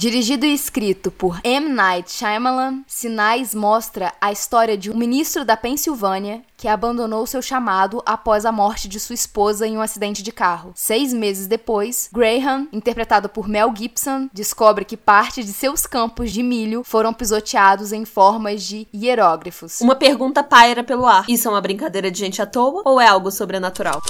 Dirigido e escrito por M. Night Shyamalan, Sinais mostra a história de um ministro da Pensilvânia que abandonou seu chamado após a morte de sua esposa em um acidente de carro. Seis meses depois, Graham, interpretado por Mel Gibson, descobre que parte de seus campos de milho foram pisoteados em formas de hieróglifos. Uma pergunta paira pelo ar: isso é uma brincadeira de gente à toa ou é algo sobrenatural?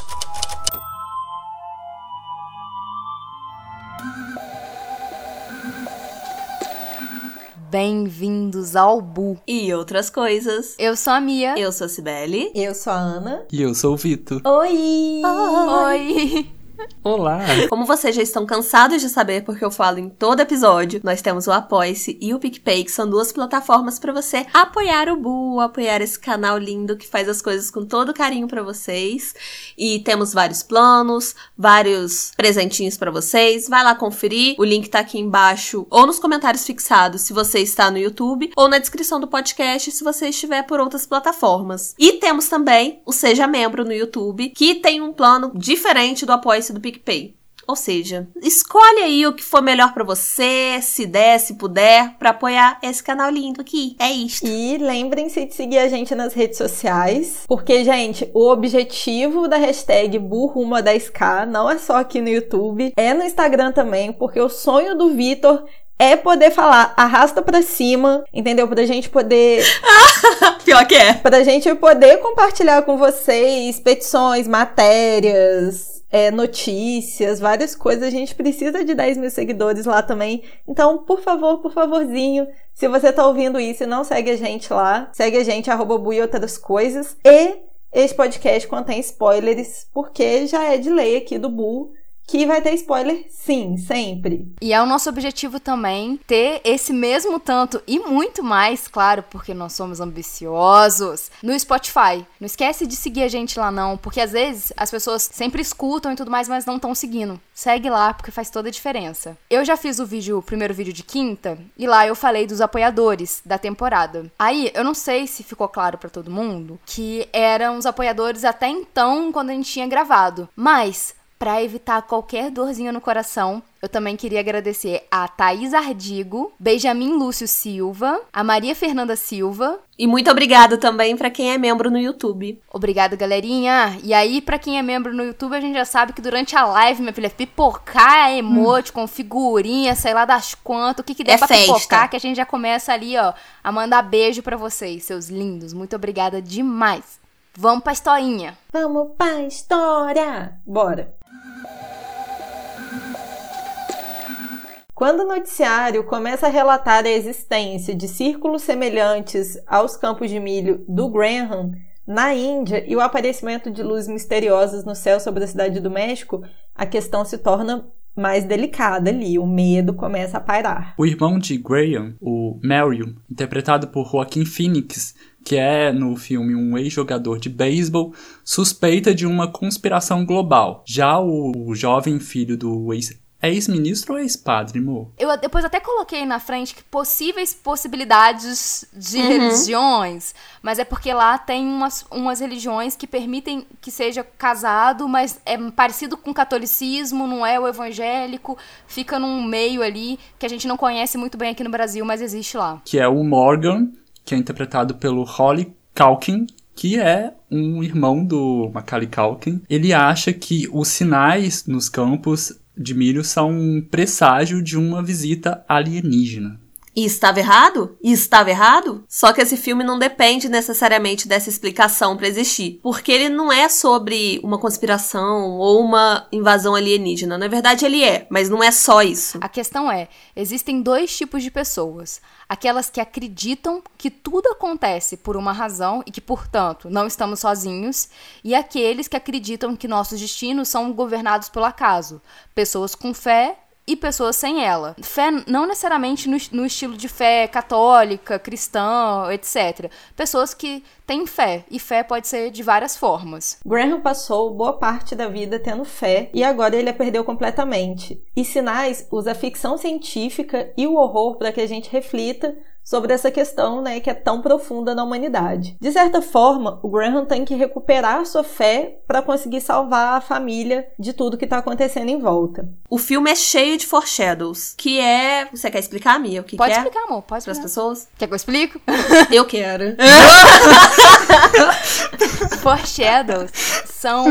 Bem-vindos ao Bu. E outras coisas. Eu sou a Mia. Eu sou a Cibele. Eu sou a Ana. E eu sou o Vitor. Oi! Oi! Olá! Como vocês já estão cansados de saber porque eu falo em todo episódio, nós temos o Apoia-se e o PicPay, que são duas plataformas para você apoiar o Bu, apoiar esse canal lindo que faz as coisas com todo carinho para vocês. E temos vários planos, vários presentinhos para vocês. Vai lá conferir, o link tá aqui embaixo ou nos comentários fixados se você está no YouTube ou na descrição do podcast se você estiver por outras plataformas. E temos também o Seja Membro no YouTube, que tem um plano diferente do Do PicPay. Ou seja, escolhe aí o que for melhor para você, se der, se puder, para apoiar esse canal lindo aqui. É isto. E lembrem-se de seguir a gente nas redes sociais, porque, gente, o objetivo da hashtag burrumo 10k não é só aqui no YouTube, é no Instagram também, porque o sonho do Vitor é poder falar, arrasta pra cima, entendeu? Pra gente poder. Pior que é. Pra gente poder compartilhar com vocês petições, matérias, é, notícias, várias coisas. A gente precisa de 10 mil seguidores lá também. Então, por favor, por favorzinho, se você tá ouvindo isso e não segue a gente lá, segue a gente, arroba Bu e outras coisas. E esse podcast contém spoilers, porque já é de lei aqui do Bu que vai ter spoiler sim, sempre. E é o nosso objetivo também ter esse mesmo tanto e muito mais, claro, porque nós somos ambiciosos, no Spotify. Não esquece de seguir a gente lá não, porque às vezes as pessoas sempre escutam e tudo mais, mas não estão seguindo. Segue lá porque faz toda a diferença. Eu já fiz o vídeo, o primeiro vídeo de quinta, e lá eu falei dos apoiadores da temporada. Aí, eu não sei se ficou claro para todo mundo que eram os apoiadores até então quando a gente tinha gravado, mas para evitar qualquer dorzinha no coração, eu também queria agradecer a Thaís Ardigo, Benjamin Lúcio Silva, a Maria Fernanda Silva. E muito obrigado também para quem é membro no YouTube. Obrigado, galerinha. E aí, para quem é membro no YouTube, a gente já sabe que durante a live, minha filha, pipocar emote hum. com figurinha, sei lá das quantas, o que, que der é pra festa. pipocar, que a gente já começa ali, ó, a mandar beijo para vocês, seus lindos. Muito obrigada demais. Vamos pra historinha. Vamos pra história. Bora. Quando o noticiário começa a relatar a existência de círculos semelhantes aos campos de milho do Graham na Índia e o aparecimento de luzes misteriosas no céu sobre a cidade do México, a questão se torna mais delicada ali, o medo começa a pairar. O irmão de Graham, o Mario, interpretado por Joaquin Phoenix, que é no filme um ex-jogador de beisebol, suspeita de uma conspiração global. Já o jovem filho do ex é ex-ministro ou ex-padre, Mo? Eu depois até coloquei na frente que possíveis possibilidades de uhum. religiões, mas é porque lá tem umas, umas religiões que permitem que seja casado, mas é parecido com o catolicismo, não é o evangélico, fica num meio ali que a gente não conhece muito bem aqui no Brasil, mas existe lá. Que é o Morgan, que é interpretado pelo Holly Calkin, que é um irmão do Macaulay Culkin. Ele acha que os sinais nos campos de milho são um presságio de uma visita alienígena. E estava errado? E estava errado? Só que esse filme não depende necessariamente dessa explicação para existir, porque ele não é sobre uma conspiração ou uma invasão alienígena. Na verdade, ele é, mas não é só isso. A questão é: existem dois tipos de pessoas. Aquelas que acreditam que tudo acontece por uma razão e que, portanto, não estamos sozinhos, e aqueles que acreditam que nossos destinos são governados pelo acaso. Pessoas com fé e pessoas sem ela. Fé não necessariamente no, no, estilo de fé católica, cristã, etc. Pessoas que têm fé, e fé pode ser de várias formas. Graham passou boa parte da vida tendo fé e agora ele a perdeu completamente. E Sinais usa a ficção científica e o horror para que a gente reflita sobre essa questão, né, que é tão profunda na humanidade. De certa forma, o Graham tem que recuperar sua fé para conseguir salvar a família de tudo que tá acontecendo em volta. O filme é cheio de foreshadows, que é, você quer explicar, Mia, o que, Pode que é? explicar, amor, pode Para as explicar. pessoas? Quer que eu explico? Eu quero. Foreshadows são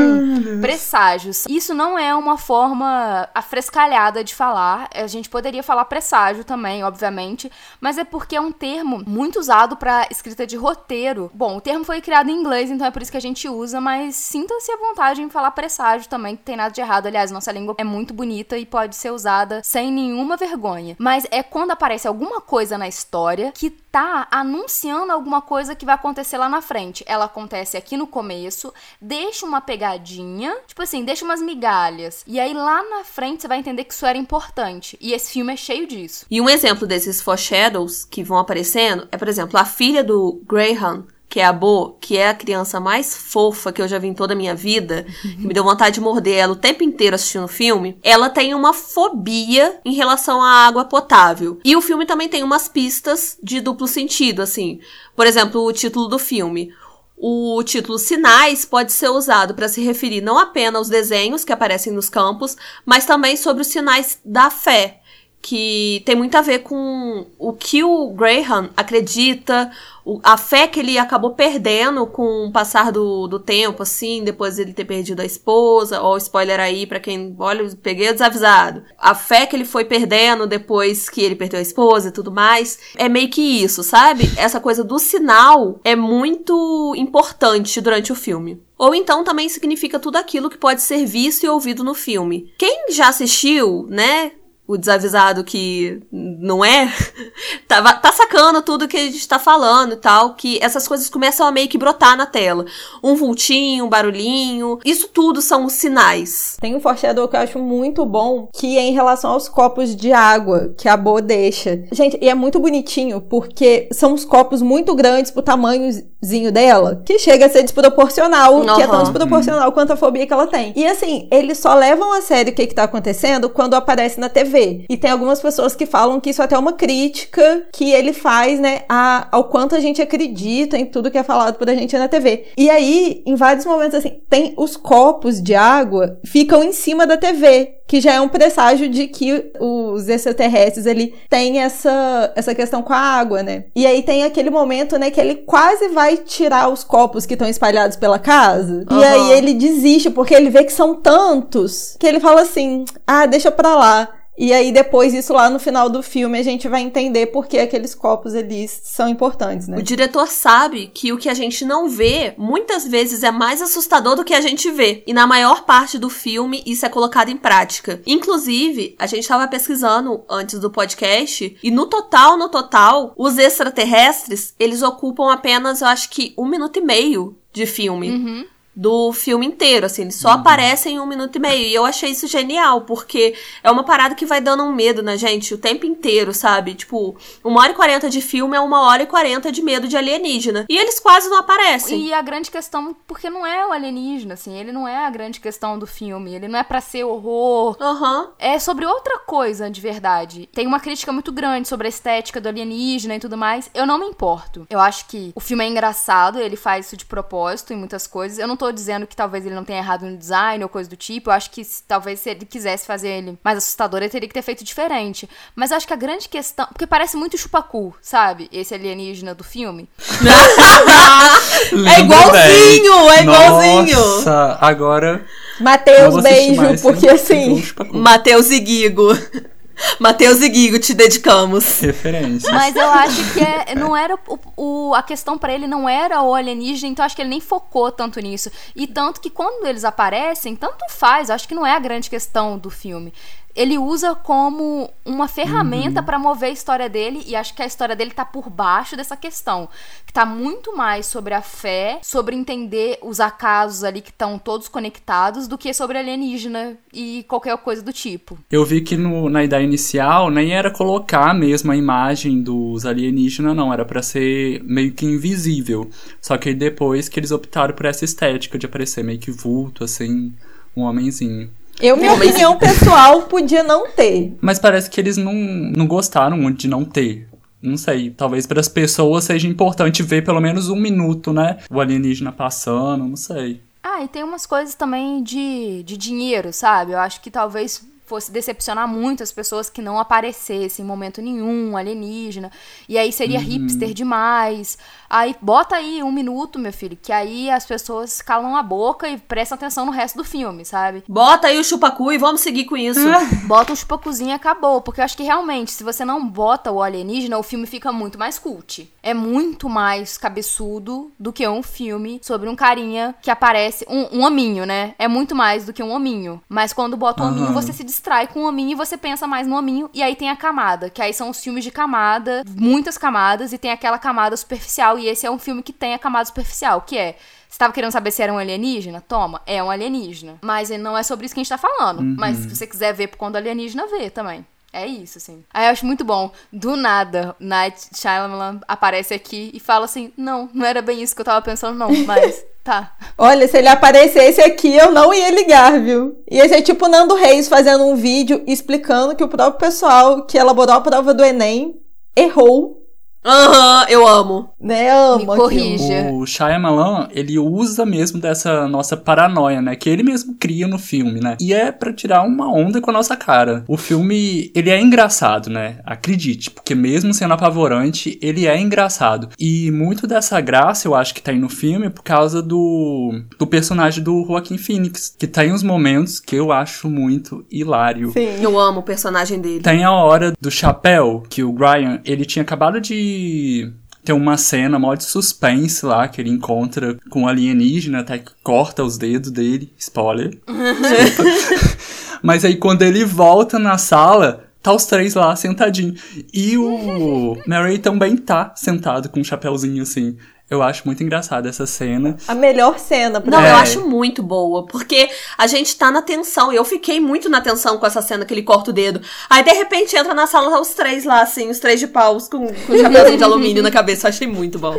presságios. Isso não é uma forma afrescalhada de falar. A gente poderia falar presságio também, obviamente, mas é porque é um termo muito usado para escrita de roteiro. Bom, o termo foi criado em inglês, então é por isso que a gente usa, mas sinta-se à vontade em falar presságio também, que tem nada de errado. Aliás, nossa língua é muito bonita e pode ser usada sem nenhuma vergonha. Mas é quando aparece alguma coisa na história que tá anunciando alguma coisa que vai acontecer lá na frente. Ela acontece aqui no começo, deixa uma pegadinha, tipo assim, deixa umas migalhas. E aí lá na frente você vai entender que isso era importante. E esse filme é cheio disso. E um exemplo desses foreshadows que vão aparecendo é, por exemplo, a filha do Graham, que é a Bo, que é a criança mais fofa que eu já vi em toda a minha vida, que me deu vontade de morder ela o tempo inteiro assistindo o filme, ela tem uma fobia em relação à água potável. E o filme também tem umas pistas de duplo sentido, assim. Por exemplo, o título do filme. O título Sinais pode ser usado para se referir não apenas aos desenhos que aparecem nos campos, mas também sobre os sinais da fé, que tem muito a ver com o que o Graham acredita, o- a fé que ele acabou perdendo com o passar do, do tempo, assim, depois de ele ter perdido a esposa, ó, spoiler aí pra quem, olha, peguei desavisado. A fé que ele foi perdendo depois que ele perdeu a esposa e tudo mais, é meio que isso, sabe? Essa coisa do sinal é muito importante durante o filme. Ou então também significa tudo aquilo que pode ser visto e ouvido no filme. Quem já assistiu, né? O desavisado que não é, tá, tá sacando tudo que a gente tá falando e tal, que essas coisas começam a meio que brotar na tela. Um vultinho, um barulhinho, isso tudo são os sinais. Tem um foreshadow que eu acho muito bom, que é em relação aos copos de água que a Bo deixa. Gente, e é muito bonitinho, porque são uns copos muito grandes pro tamanhozinho dela, que chega a ser desproporcional, que é tão desproporcional quanto a fobia que ela tem. E assim, eles só levam a sério o que que tá acontecendo quando aparece na TV. E tem algumas pessoas que falam que isso é até uma crítica que ele faz, né, a- ao quanto a gente acredita em tudo que é falado por a gente na TV. E aí, em vários momentos, assim, tem os copos de água ficam em cima da TV, que já é um presságio de que os extraterrestres, ele tem essa, essa questão com a água, né? E aí tem aquele momento, né, que ele quase vai tirar os copos que estão espalhados pela casa. E Aham. aí ele desiste, porque ele vê que são tantos, que ele fala assim, ah, deixa pra lá. E aí, depois, isso lá no final do filme, a gente vai entender por que aqueles copos eles são importantes, né? O diretor sabe que o que a gente não vê muitas vezes é mais assustador do que a gente vê. E na maior parte do filme isso é colocado em prática. Inclusive, a gente estava pesquisando antes do podcast e no total, no total, os extraterrestres eles ocupam apenas, eu acho que um minuto e meio de filme. Uhum. Do filme inteiro, assim, eles só aparecem em um minuto e meio. E eu achei isso genial, porque é uma parada que vai dando um medo na gente o tempo inteiro, sabe? Tipo, uma hora e quarenta de filme é uma hora e quarenta de medo de alienígena. E eles quase não aparecem. E a grande questão, porque não é o alienígena, assim, ele não é a grande questão do filme, ele não é pra ser horror. Aham. É sobre outra coisa de verdade. Tem uma crítica muito grande sobre a estética do alienígena e tudo mais. Eu não me importo. Eu acho que o filme é engraçado, ele faz isso de propósito em muitas coisas. Eu não tô dizendo que talvez ele não tenha errado no design ou coisa do tipo. Eu acho que se- talvez se ele quisesse fazer ele mais assustador, ele teria que ter feito diferente. Mas eu acho que a grande questão. Porque parece muito chupacu, sabe? Esse alienígena do filme. É igualzinho, é igualzinho. Nossa, agora. assistir beijo, mais porque assim. Matheus e Guigo. Matheus e Guigo, te dedicamos. Referências. Mas eu acho que é, não era o, o- a questão pra ele não era o alienígena, então acho que ele nem focou tanto nisso. E tanto que quando eles aparecem, tanto faz, acho que não é a grande questão do filme. Ele usa como uma ferramenta pra mover a história dele e acho que a história dele tá por baixo dessa questão, que tá muito mais sobre a fé, sobre entender os acasos ali que estão todos conectados do que sobre alienígena e qualquer coisa do tipo. Eu vi que no- na ideia inicial nem era colocar mesmo a imagem dos alienígenas, não. Era pra ser meio que invisível. Só que depois que eles optaram por essa estética de aparecer meio que vulto, assim, um homenzinho. Eu, minha Não, mas- opinião pessoal, podia não ter. Mas parece que eles não, não gostaram muito de não ter. não sei, talvez para as pessoas seja importante ver pelo menos um minuto, né? O alienígena passando, não sei. Ah, e tem umas coisas também de, de dinheiro, sabe? Eu acho que talvez fosse decepcionar muito as pessoas que não aparecesse em momento nenhum alienígena. E aí seria uhum. hipster demais. Aí bota aí um minuto, meu filho, que aí as pessoas calam a boca e prestam atenção no resto do filme, sabe? Bota aí o chupacu e vamos seguir com isso. bota um chupacuzinho e acabou. Porque eu acho que realmente, se você não bota o alienígena, o filme fica muito mais cult. É muito mais cabeçudo do que um filme sobre um carinha que aparece. Um, um hominho, né? É muito mais do que um hominho. Mas quando bota o um hominho, você se distrai com o hominho e você pensa mais no hominho. E aí tem a camada, que aí são os filmes de camada, muitas camadas, e tem aquela camada superficial e esse é um filme que tem a camada superficial, que é você tava querendo saber se era um alienígena? Toma, é um alienígena. Mas não é sobre isso que a gente tá falando. Uhum. Mas se você quiser ver quando alienígena, vê também. É isso, assim. Aí eu acho muito bom. Do nada, Night Shyamalan aparece aqui e fala assim: Não, não era bem isso que eu tava pensando, não, mas tá. Olha, se ele aparecesse aqui, eu não ia ligar, viu? Ia ser tipo Nando Reis fazendo um vídeo explicando que o próprio pessoal que elaborou a prova do Enem errou Aham, uhum, eu amo. Né, amo. Me corrija. O Shyamalan, ele usa mesmo dessa nossa paranoia, né? Que ele mesmo cria no filme, né? E é para tirar uma onda com a nossa cara. O filme, ele é engraçado, né? Acredite, porque mesmo sendo apavorante, ele é engraçado. E muito dessa graça, eu acho que tá aí no filme por causa do, do personagem do Joaquin Phoenix, que tem uns momentos que eu acho muito hilário. Sim, eu amo o personagem dele. Tem a hora do chapéu, que o Brian, ele tinha acabado de tem uma cena mó de suspense lá que ele encontra com um alienígena, até que corta os dedos dele. Spoiler. Mas aí quando ele volta na sala, tá os três lá sentadinhos. E o Mary também tá sentado com um chapéuzinho assim. Eu acho muito engraçada essa cena. A melhor cena. Pra Não, é. eu acho muito boa. Porque a gente tá na tensão. E eu fiquei muito na tensão com essa cena que ele corta o dedo. Aí, de repente, entra na sala tá os três lá, assim, os três de paus com, com chapéuzinho de alumínio na cabeça. Eu achei muito bom.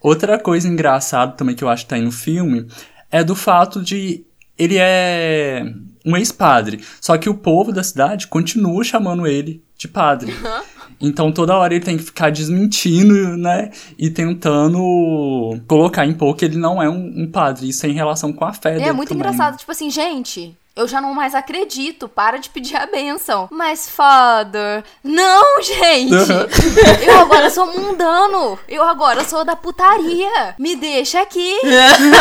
Outra coisa engraçada também que eu acho que tá aí no filme é do fato de ele é um ex-padre. Só que o povo da cidade continua chamando ele de padre. Então toda hora ele tem que ficar desmentindo, né? E tentando colocar em pouco que ele não é um, um padre. Isso é em relação com a fé é dele. É muito também. engraçado. Tipo assim, gente, eu já não mais acredito, para de pedir a benção. Mas, Father, não, gente! eu agora sou mundano! Eu agora sou da putaria! Me deixa aqui!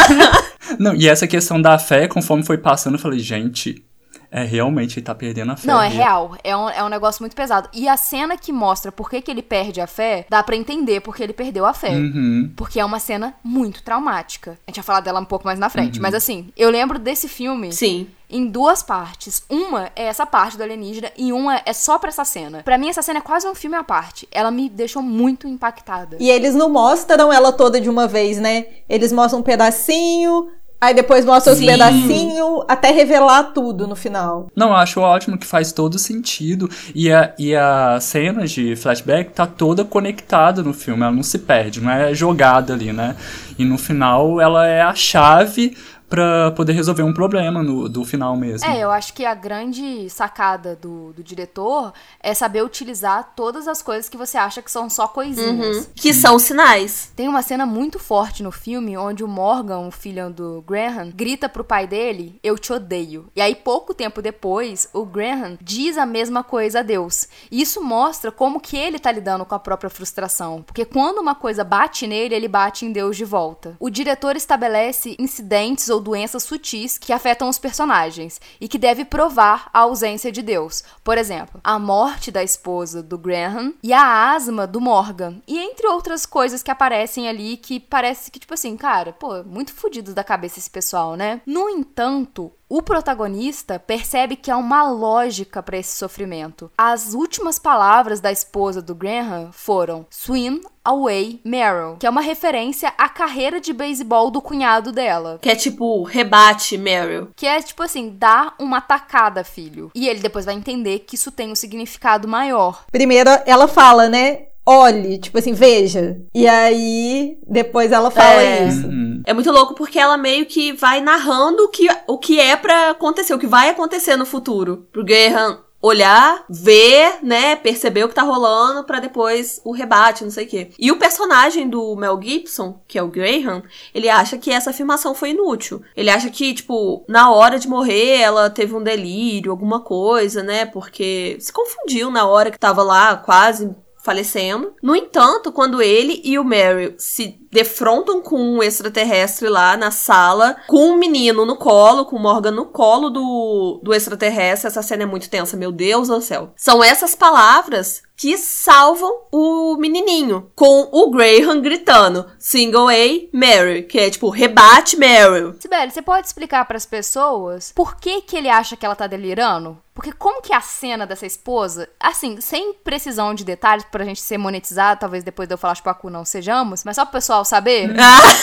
não, e essa questão da fé, conforme foi passando, eu falei, gente, é, realmente ele tá perdendo a fé. Não, é real. É um, é um negócio muito pesado. E a cena que mostra por que, que ele perde a fé, dá para entender porque ele perdeu a fé. Uhum. Porque é uma cena muito traumática. A gente vai falar dela um pouco mais na frente. Uhum. Mas assim, eu lembro desse filme. Sim em duas partes. Uma é essa parte do alienígena e uma é só pra essa cena. Para mim, essa cena é quase um filme à parte. Ela me deixou muito impactada. E eles não mostram ela toda de uma vez, né? Eles mostram um pedacinho, Aí depois mostra os pedacinhos até revelar tudo no final. Não, eu acho ótimo que faz todo sentido. E a, e a cena de flashback tá toda conectada no filme, ela não se perde, não é jogada ali, né? E no final ela é a chave para poder resolver um problema no, do final mesmo. É, eu acho que a grande sacada do, do diretor é saber utilizar todas as coisas que você acha que são só coisinhas. Uhum. Que são sinais. Tem uma cena muito forte no filme onde o Morgan, o filho do Graham, grita pro pai dele: Eu te odeio. E aí, pouco tempo depois, o Graham diz a mesma coisa a Deus. E isso mostra como que ele tá lidando com a própria frustração. Porque quando uma coisa bate nele, ele bate em Deus de volta. O diretor estabelece incidentes ou ou doenças sutis que afetam os personagens e que deve provar a ausência de Deus. Por exemplo, a morte da esposa do Graham e a asma do Morgan. E entre outras coisas que aparecem ali que parece que, tipo assim, cara, pô, muito fodidos da cabeça esse pessoal, né? No entanto, o protagonista percebe que há uma lógica para esse sofrimento. As últimas palavras da esposa do Graham foram Swim Away Meryl, que é uma referência à carreira de beisebol do cunhado dela. Que é tipo, rebate Meryl. Que é tipo assim, dá uma tacada, filho. E ele depois vai entender que isso tem um significado maior. Primeiro, ela fala, né? olhe, tipo assim, veja. E aí, depois ela fala é. isso. Uhum. É muito louco porque ela meio que vai narrando o que, o que é para acontecer, o que vai acontecer no futuro. Pro Graham olhar, ver, né, perceber o que tá rolando para depois o rebate, não sei o quê. E o personagem do Mel Gibson, que é o Graham, ele acha que essa afirmação foi inútil. Ele acha que, tipo, na hora de morrer ela teve um delírio, alguma coisa, né, porque se confundiu na hora que tava lá quase falecendo. No entanto, quando ele e o Mary se defrontam com um extraterrestre lá na sala, com um menino no colo, com o Morgan no colo do, do extraterrestre. Essa cena é muito tensa, meu Deus do céu. São essas palavras que salvam o menininho, com o Graham gritando Single A, Mary, que é tipo, rebate Mary. Sibeli, você pode explicar para as pessoas por que que ele acha que ela tá delirando? Porque como que a cena dessa esposa, assim, sem precisão de detalhes pra gente ser monetizado, talvez depois de eu falar Chupacu não sejamos, mas só pro pessoal saber.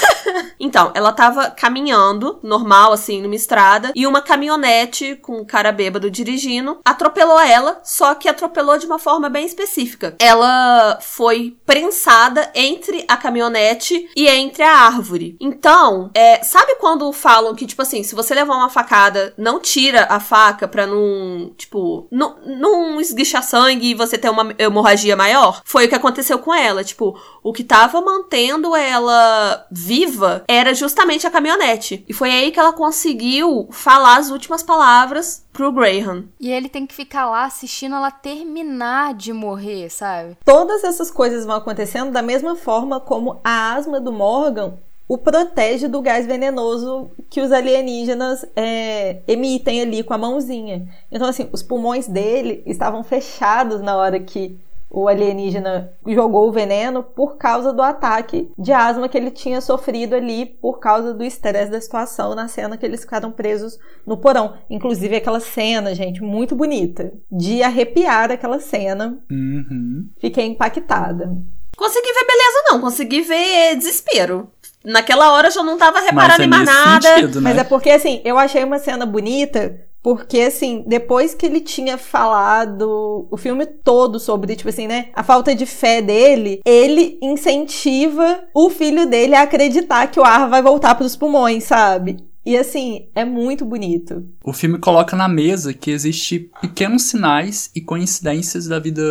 então, ela tava caminhando, normal, assim, numa estrada, e uma caminhonete com um cara bêbado dirigindo atropelou ela, só que atropelou de uma forma bem específica. Ela foi prensada entre a caminhonete e entre a árvore. Então, é, sabe quando falam que, tipo assim, se você levar uma facada, não tira a faca pra não, tipo, não, não esguichar sangue e você ter uma hemorragia maior? Foi o que aconteceu com ela. Tipo, o que tava mantendo ela viva era justamente a caminhonete. E foi aí que ela conseguiu falar as últimas palavras pro Graham. E ele tem que ficar lá assistindo ela terminar de morrer, sabe? Todas essas coisas vão acontecendo da mesma forma como a asma do Morgan o protege do gás venenoso que os alienígenas é, emitem ali com a mãozinha. Então, assim, os pulmões dele estavam fechados na hora que o alienígena jogou o veneno por causa do ataque de asma que ele tinha sofrido ali por causa do estresse da situação na cena que eles ficaram presos no porão. Inclusive aquela cena, gente, muito bonita. De arrepiar aquela cena. Uhum. Fiquei impactada. Consegui ver beleza, não. Consegui ver desespero. Naquela hora eu já não tava reparando é em mais nada. Sentido, né? Mas é porque, assim, eu achei uma cena bonita porque, assim, depois que ele tinha falado o filme todo sobre, tipo assim, né, a falta de fé dele, ele incentiva o filho dele a acreditar que o ar vai voltar para os pulmões, sabe? E assim, é muito bonito. O filme coloca na mesa que existe pequenos sinais e coincidências da vida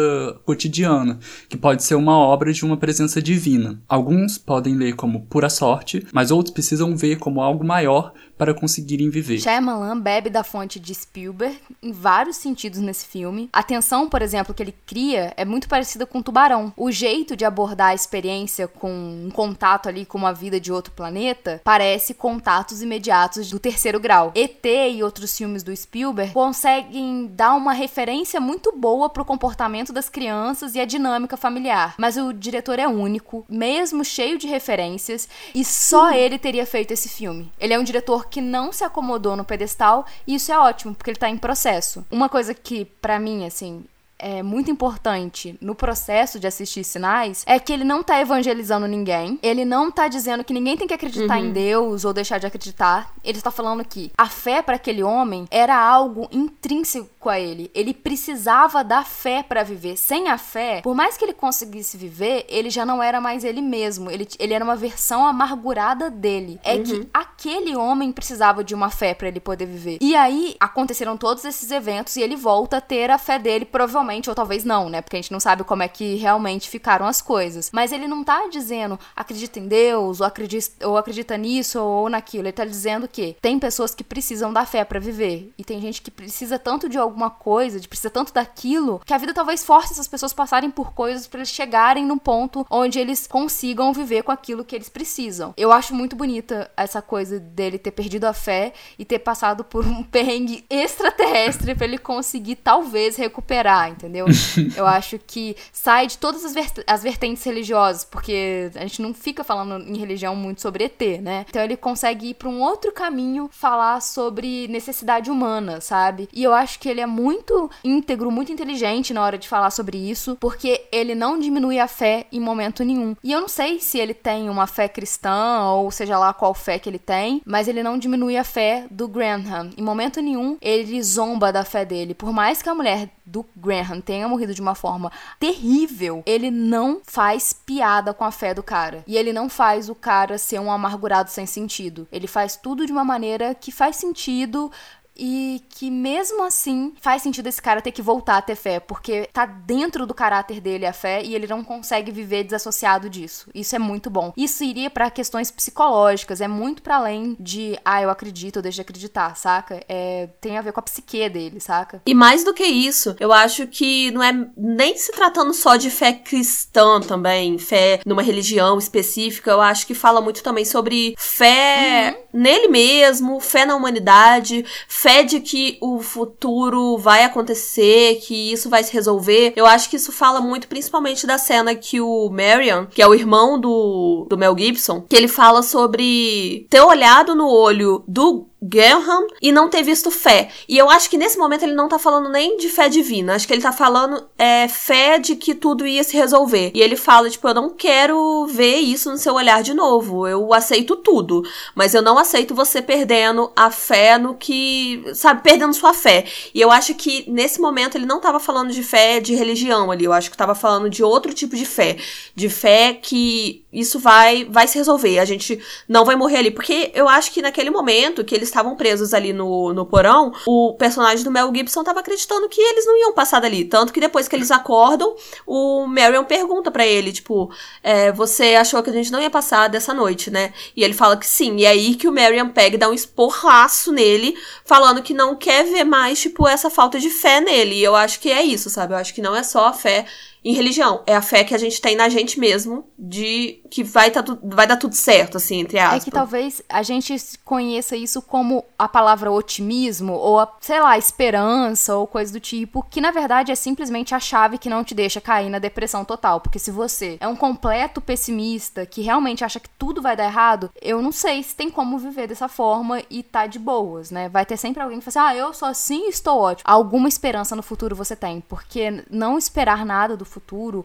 cotidiana, que pode ser uma obra de uma presença divina. Alguns podem ler como pura sorte, mas outros precisam ver como algo maior para conseguirem viver. Shyamalan bebe da fonte de Spielberg em vários sentidos nesse filme. A tensão, por exemplo, que ele cria é muito parecida com Tubarão. O jeito de abordar a experiência com um contato ali com uma vida de outro planeta parece contatos imediatos do terceiro grau. ET e outros filmes do Spielberg conseguem dar uma referência muito boa pro comportamento das crianças e a dinâmica familiar. Mas o diretor é único, mesmo cheio de referências, e só ele teria feito esse filme. Ele é um diretor que não se acomodou no pedestal e isso é ótimo, porque ele tá em processo. Uma coisa que, para mim, assim, é muito importante no processo de assistir sinais é que ele não tá evangelizando ninguém, ele não tá dizendo que ninguém tem que acreditar uhum. em Deus ou deixar de acreditar. Ele está falando que a fé para aquele homem era algo intrínseco a ele. Ele precisava da fé para viver. Sem a fé, por mais que ele conseguisse viver, ele já não era mais ele mesmo. Ele, ele era uma versão amargurada dele. É uhum. que aquele homem precisava de uma fé para ele poder viver. E aí aconteceram todos esses eventos e ele volta a ter a fé dele, provavelmente ou talvez não, né? Porque a gente não sabe como é que realmente ficaram as coisas. Mas ele não tá dizendo acredita em Deus, ou acredita, ou acredita nisso, ou naquilo. Ele tá dizendo que tem pessoas que precisam da fé para viver. E tem gente que precisa tanto de alguma coisa, de precisa tanto daquilo, que a vida talvez force essas pessoas passarem por coisas para eles chegarem num ponto onde eles consigam viver com aquilo que eles precisam. Eu acho muito bonita essa coisa dele ter perdido a fé e ter passado por um perrengue extraterrestre para ele conseguir talvez recuperar, entendeu? eu acho que sai de todas as, as vertentes religiosas, porque a gente não fica falando em religião muito sobre ET, né? Então ele consegue ir para um outro caminho falar sobre necessidade humana, sabe? E eu acho que ele é muito íntegro, muito inteligente na hora de falar sobre isso, porque ele não diminui a fé em momento nenhum. E eu não sei se ele tem uma fé cristã ou seja lá qual fé que ele tem, mas ele não diminui a fé do Graham. Em momento nenhum ele zomba da fé dele. Por mais que a mulher do Graham tenha morrido de uma forma terrível, ele não faz piada com a fé do cara. E ele não faz o cara ser um amargurado sem sentido. Ele faz tudo de uma maneira que faz sentido e que mesmo assim faz sentido esse cara ter que voltar a ter fé, porque tá dentro do caráter dele a fé e ele não consegue viver desassociado disso. Isso é muito bom. Isso iria para questões psicológicas, é muito para além de, ah, eu acredito, eu deixo de acreditar, saca? É, tem a ver com a psique dele, saca? E mais do que isso, eu acho que não é nem se tratando só de fé cristã também, fé numa religião específica, eu acho que fala muito também sobre fé uhum. nele mesmo, fé na humanidade, fé de que o futuro vai acontecer, que isso vai se resolver. Eu acho que isso fala muito principalmente da cena que o Marion, que é o irmão do, do Mel Gibson, que ele fala sobre ter olhado no olho do Graham e não ter visto fé. E eu acho que nesse momento ele não tá falando nem de fé divina. Acho que ele tá falando é, fé de que tudo ia se resolver. E ele fala, tipo, eu não quero ver isso no seu olhar de novo. Eu aceito tudo. Mas eu não aceito você perdendo a fé no que. Sabe, perdendo sua fé. E eu acho que nesse momento ele não tava falando de fé de religião ali. Eu acho que tava falando de outro tipo de fé. De fé que isso vai, vai se resolver. A gente não vai morrer ali. Porque eu acho que naquele momento que eles estavam presos ali no, no porão, o personagem do Mel Gibson tava acreditando que eles não iam passar dali. Tanto que depois que eles acordam, o Marion pergunta para ele, tipo, é, você achou que a gente não ia passar dessa noite, né? E ele fala que sim. E é aí que o Marion pega e dá um esporraço nele, falando que não quer ver mais, tipo, essa falta de fé nele. E eu acho que é isso, sabe? Eu acho que não é só a fé em religião. É a fé que a gente tem na gente mesmo, de que vai, tá vai dar tudo certo, assim, entre aspas. É que talvez a gente conheça isso como a palavra otimismo, ou, a, sei lá, esperança, ou coisa do tipo, que na verdade é simplesmente a chave que não te deixa cair na depressão total. Porque se você é um completo pessimista, que realmente acha que tudo vai dar errado, eu não sei se tem como viver dessa forma e tá de boas, né? Vai ter sempre alguém que fala assim, ah, eu sou assim e estou ótimo. Alguma esperança no futuro você tem, porque não esperar nada do futuro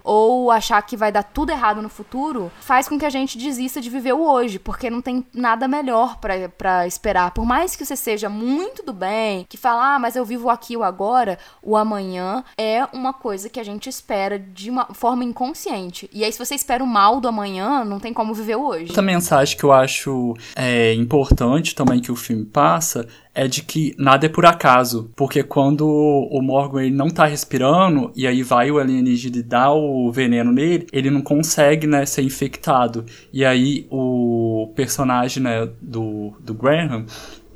ou achar que vai dar tudo errado no futuro faz com que a gente desista de viver o hoje, porque não tem nada melhor para esperar. Por mais que você seja muito do bem, que fala, ah, mas eu vivo aqui o agora, o amanhã é uma coisa que a gente espera de uma forma inconsciente. E aí, se você espera o mal do amanhã, não tem como viver o hoje. Outra mensagem que eu acho é, importante também que o filme passa é de que nada é por acaso, porque quando o Morgan ele não tá respirando e aí vai o alienígena e dá o veneno nele, ele não consegue, né, ser infectado. E aí o personagem, né, do, do Graham,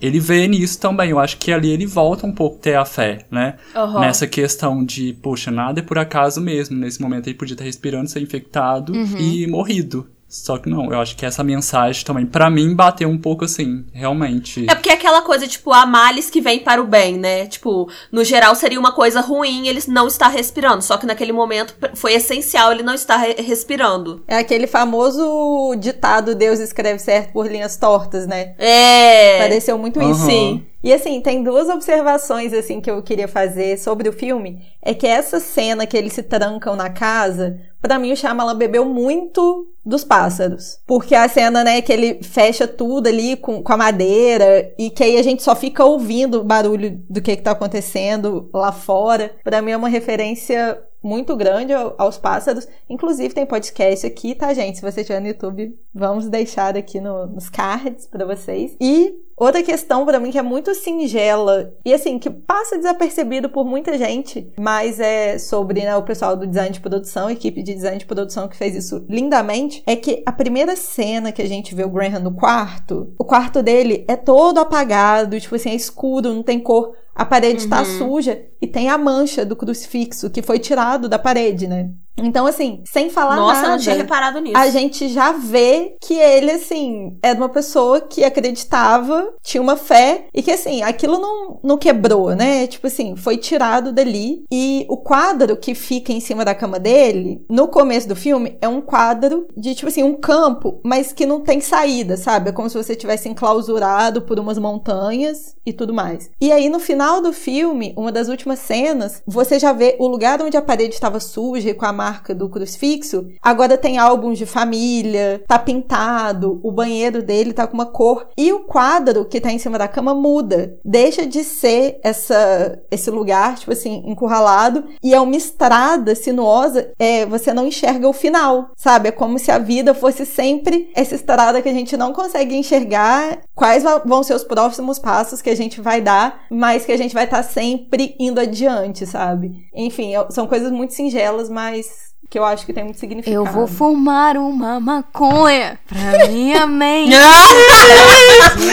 ele vê nisso também. Eu acho que ali ele volta um pouco a ter a fé, né? Uhum. Nessa questão de, poxa, nada é por acaso mesmo. Nesse momento ele podia estar respirando, ser infectado uhum. e morrido. Só que não, eu acho que essa mensagem também, para mim, bateu um pouco assim, realmente. É porque é aquela coisa, tipo, há males que vem para o bem, né? Tipo, no geral seria uma coisa ruim ele não estar respirando. Só que naquele momento foi essencial ele não estar re respirando. É aquele famoso ditado Deus escreve certo por linhas tortas, né? É. Pareceu muito uhum. isso. Sim. E assim, tem duas observações assim que eu queria fazer sobre o filme. É que essa cena que eles se trancam na casa, para mim o Shyamalan bebeu muito dos pássaros. Porque a cena, né, que ele fecha tudo ali com, com a madeira e que aí a gente só fica ouvindo o barulho do que que tá acontecendo lá fora. Para mim é uma referência muito grande aos pássaros. Inclusive tem podcast aqui, tá, gente? Se você estiver no YouTube, vamos deixar aqui no, nos cards para vocês. E outra questão para mim que é muito singela e assim que passa desapercebido por muita gente, mas é sobre né, o pessoal do design de produção, equipe de design de produção que fez isso lindamente, é que a primeira cena que a gente vê o Graham no quarto, o quarto dele é todo apagado, tipo assim, é escuro, não tem cor. A parede está uhum. suja e tem a mancha do crucifixo que foi tirado da parede, né? Então, assim, sem falar Nossa, nada. Nossa, não tinha reparado nisso. A gente já vê que ele, assim, era uma pessoa que acreditava, tinha uma fé, e que, assim, aquilo não, não quebrou, né? Tipo assim, foi tirado dali. E o quadro que fica em cima da cama dele, no começo do filme, é um quadro de, tipo assim, um campo, mas que não tem saída, sabe? É como se você tivesse enclausurado por umas montanhas e tudo mais. E aí, no final do filme, uma das últimas cenas, você já vê o lugar onde a parede estava suja e com a marca do crucifixo, agora tem álbuns de família, tá pintado, o banheiro dele tá com uma cor e o quadro que tá em cima da cama muda, deixa de ser essa esse lugar tipo assim encurralado e é uma estrada sinuosa, é você não enxerga o final, sabe? É como se a vida fosse sempre essa estrada que a gente não consegue enxergar quais vão ser os próximos passos que a gente vai dar, mas que a gente vai estar tá sempre indo adiante, sabe? Enfim, são coisas muito singelas, mas que eu acho que tem muito significado. Eu vou fumar uma maconha pra minha mente.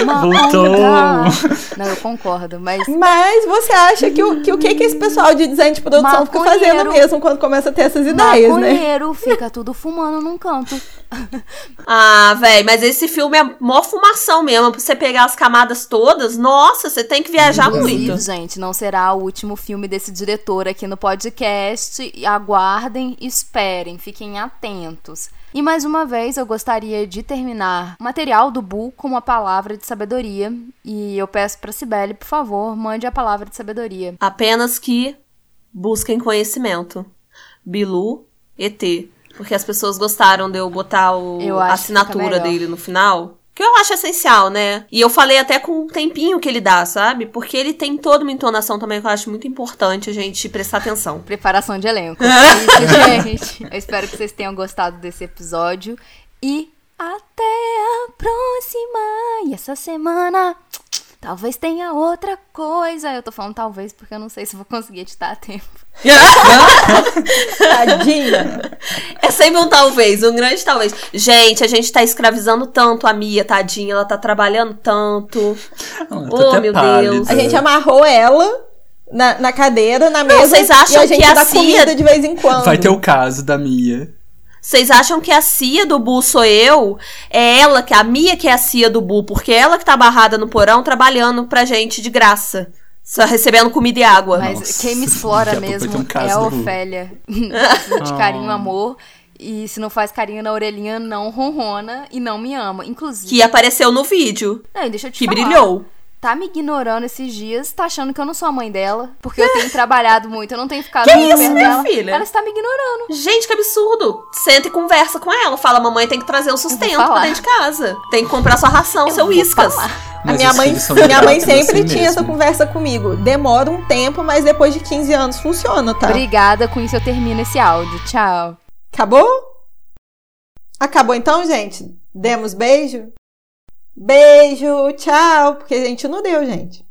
Voltou! Não, eu concordo, mas. Mas você acha que o que, o que, que esse pessoal de design de produção fica fazendo mesmo quando começa a ter essas ideias, né? Maconheiro fica tudo fumando num canto. ah, velho, mas esse filme é mó fumação mesmo. Pra você pegar as camadas todas, nossa, você tem que viajar Inclusive, muito. gente, não será o último filme desse diretor aqui no podcast. Aguardem, esperem, fiquem atentos. E mais uma vez eu gostaria de terminar o material do Bu com uma palavra de sabedoria. E eu peço pra Cibele, por favor, mande a palavra de sabedoria. Apenas que busquem conhecimento. Bilu, ET. Porque as pessoas gostaram de eu botar o, a assinatura dele no final. Que eu acho essencial, né? E eu falei até com o tempinho que ele dá, sabe? Porque ele tem toda uma entonação também que eu acho muito importante a gente prestar atenção. Preparação de elenco. Isso, gente. Eu espero que vocês tenham gostado desse episódio. E até a próxima! E essa semana Talvez tenha outra coisa. Eu tô falando talvez porque eu não sei se vou conseguir editar a tempo. Tadinha. É sempre um talvez, um grande talvez. Gente, a gente tá escravizando tanto a Mia, tadinha. Ela tá trabalhando tanto. oh, meu pálida. Deus. A gente amarrou ela na, na cadeira, na mesa. Não, vocês acham e a gente que dá a comida de vez em quando. Vai ter o caso da Mia. Vocês acham que a Cia do Bu sou eu? É ela, que a Mia que é a Cia do Bu, porque é ela que tá barrada no porão trabalhando pra gente de graça. Só recebendo comida e água. Mas Nossa, quem me explora mesmo um é a Ofélia. de carinho e ah. amor. E se não faz carinho na orelhinha, não ronrona e não me ama. Inclusive. Que apareceu no vídeo. Não, deixa eu te que falar. brilhou tá me ignorando esses dias, tá achando que eu não sou a mãe dela, porque eu tenho trabalhado muito, eu não tenho ficado que muito isso, perto minha dela. filha? Ela está me ignorando. Gente, que absurdo. Senta e conversa com ela. Fala, mamãe tem que trazer o sustento pra dentro de casa. Tem que comprar sua ração, eu seu whiskas. A minha mãe, minha mãe sempre tinha essa conversa comigo. Demora um tempo, mas depois de 15 anos funciona, tá? Obrigada, com isso eu termino esse áudio. Tchau. Acabou? Acabou então, gente? Demos beijo? Beijo, tchau, porque a gente não deu, gente.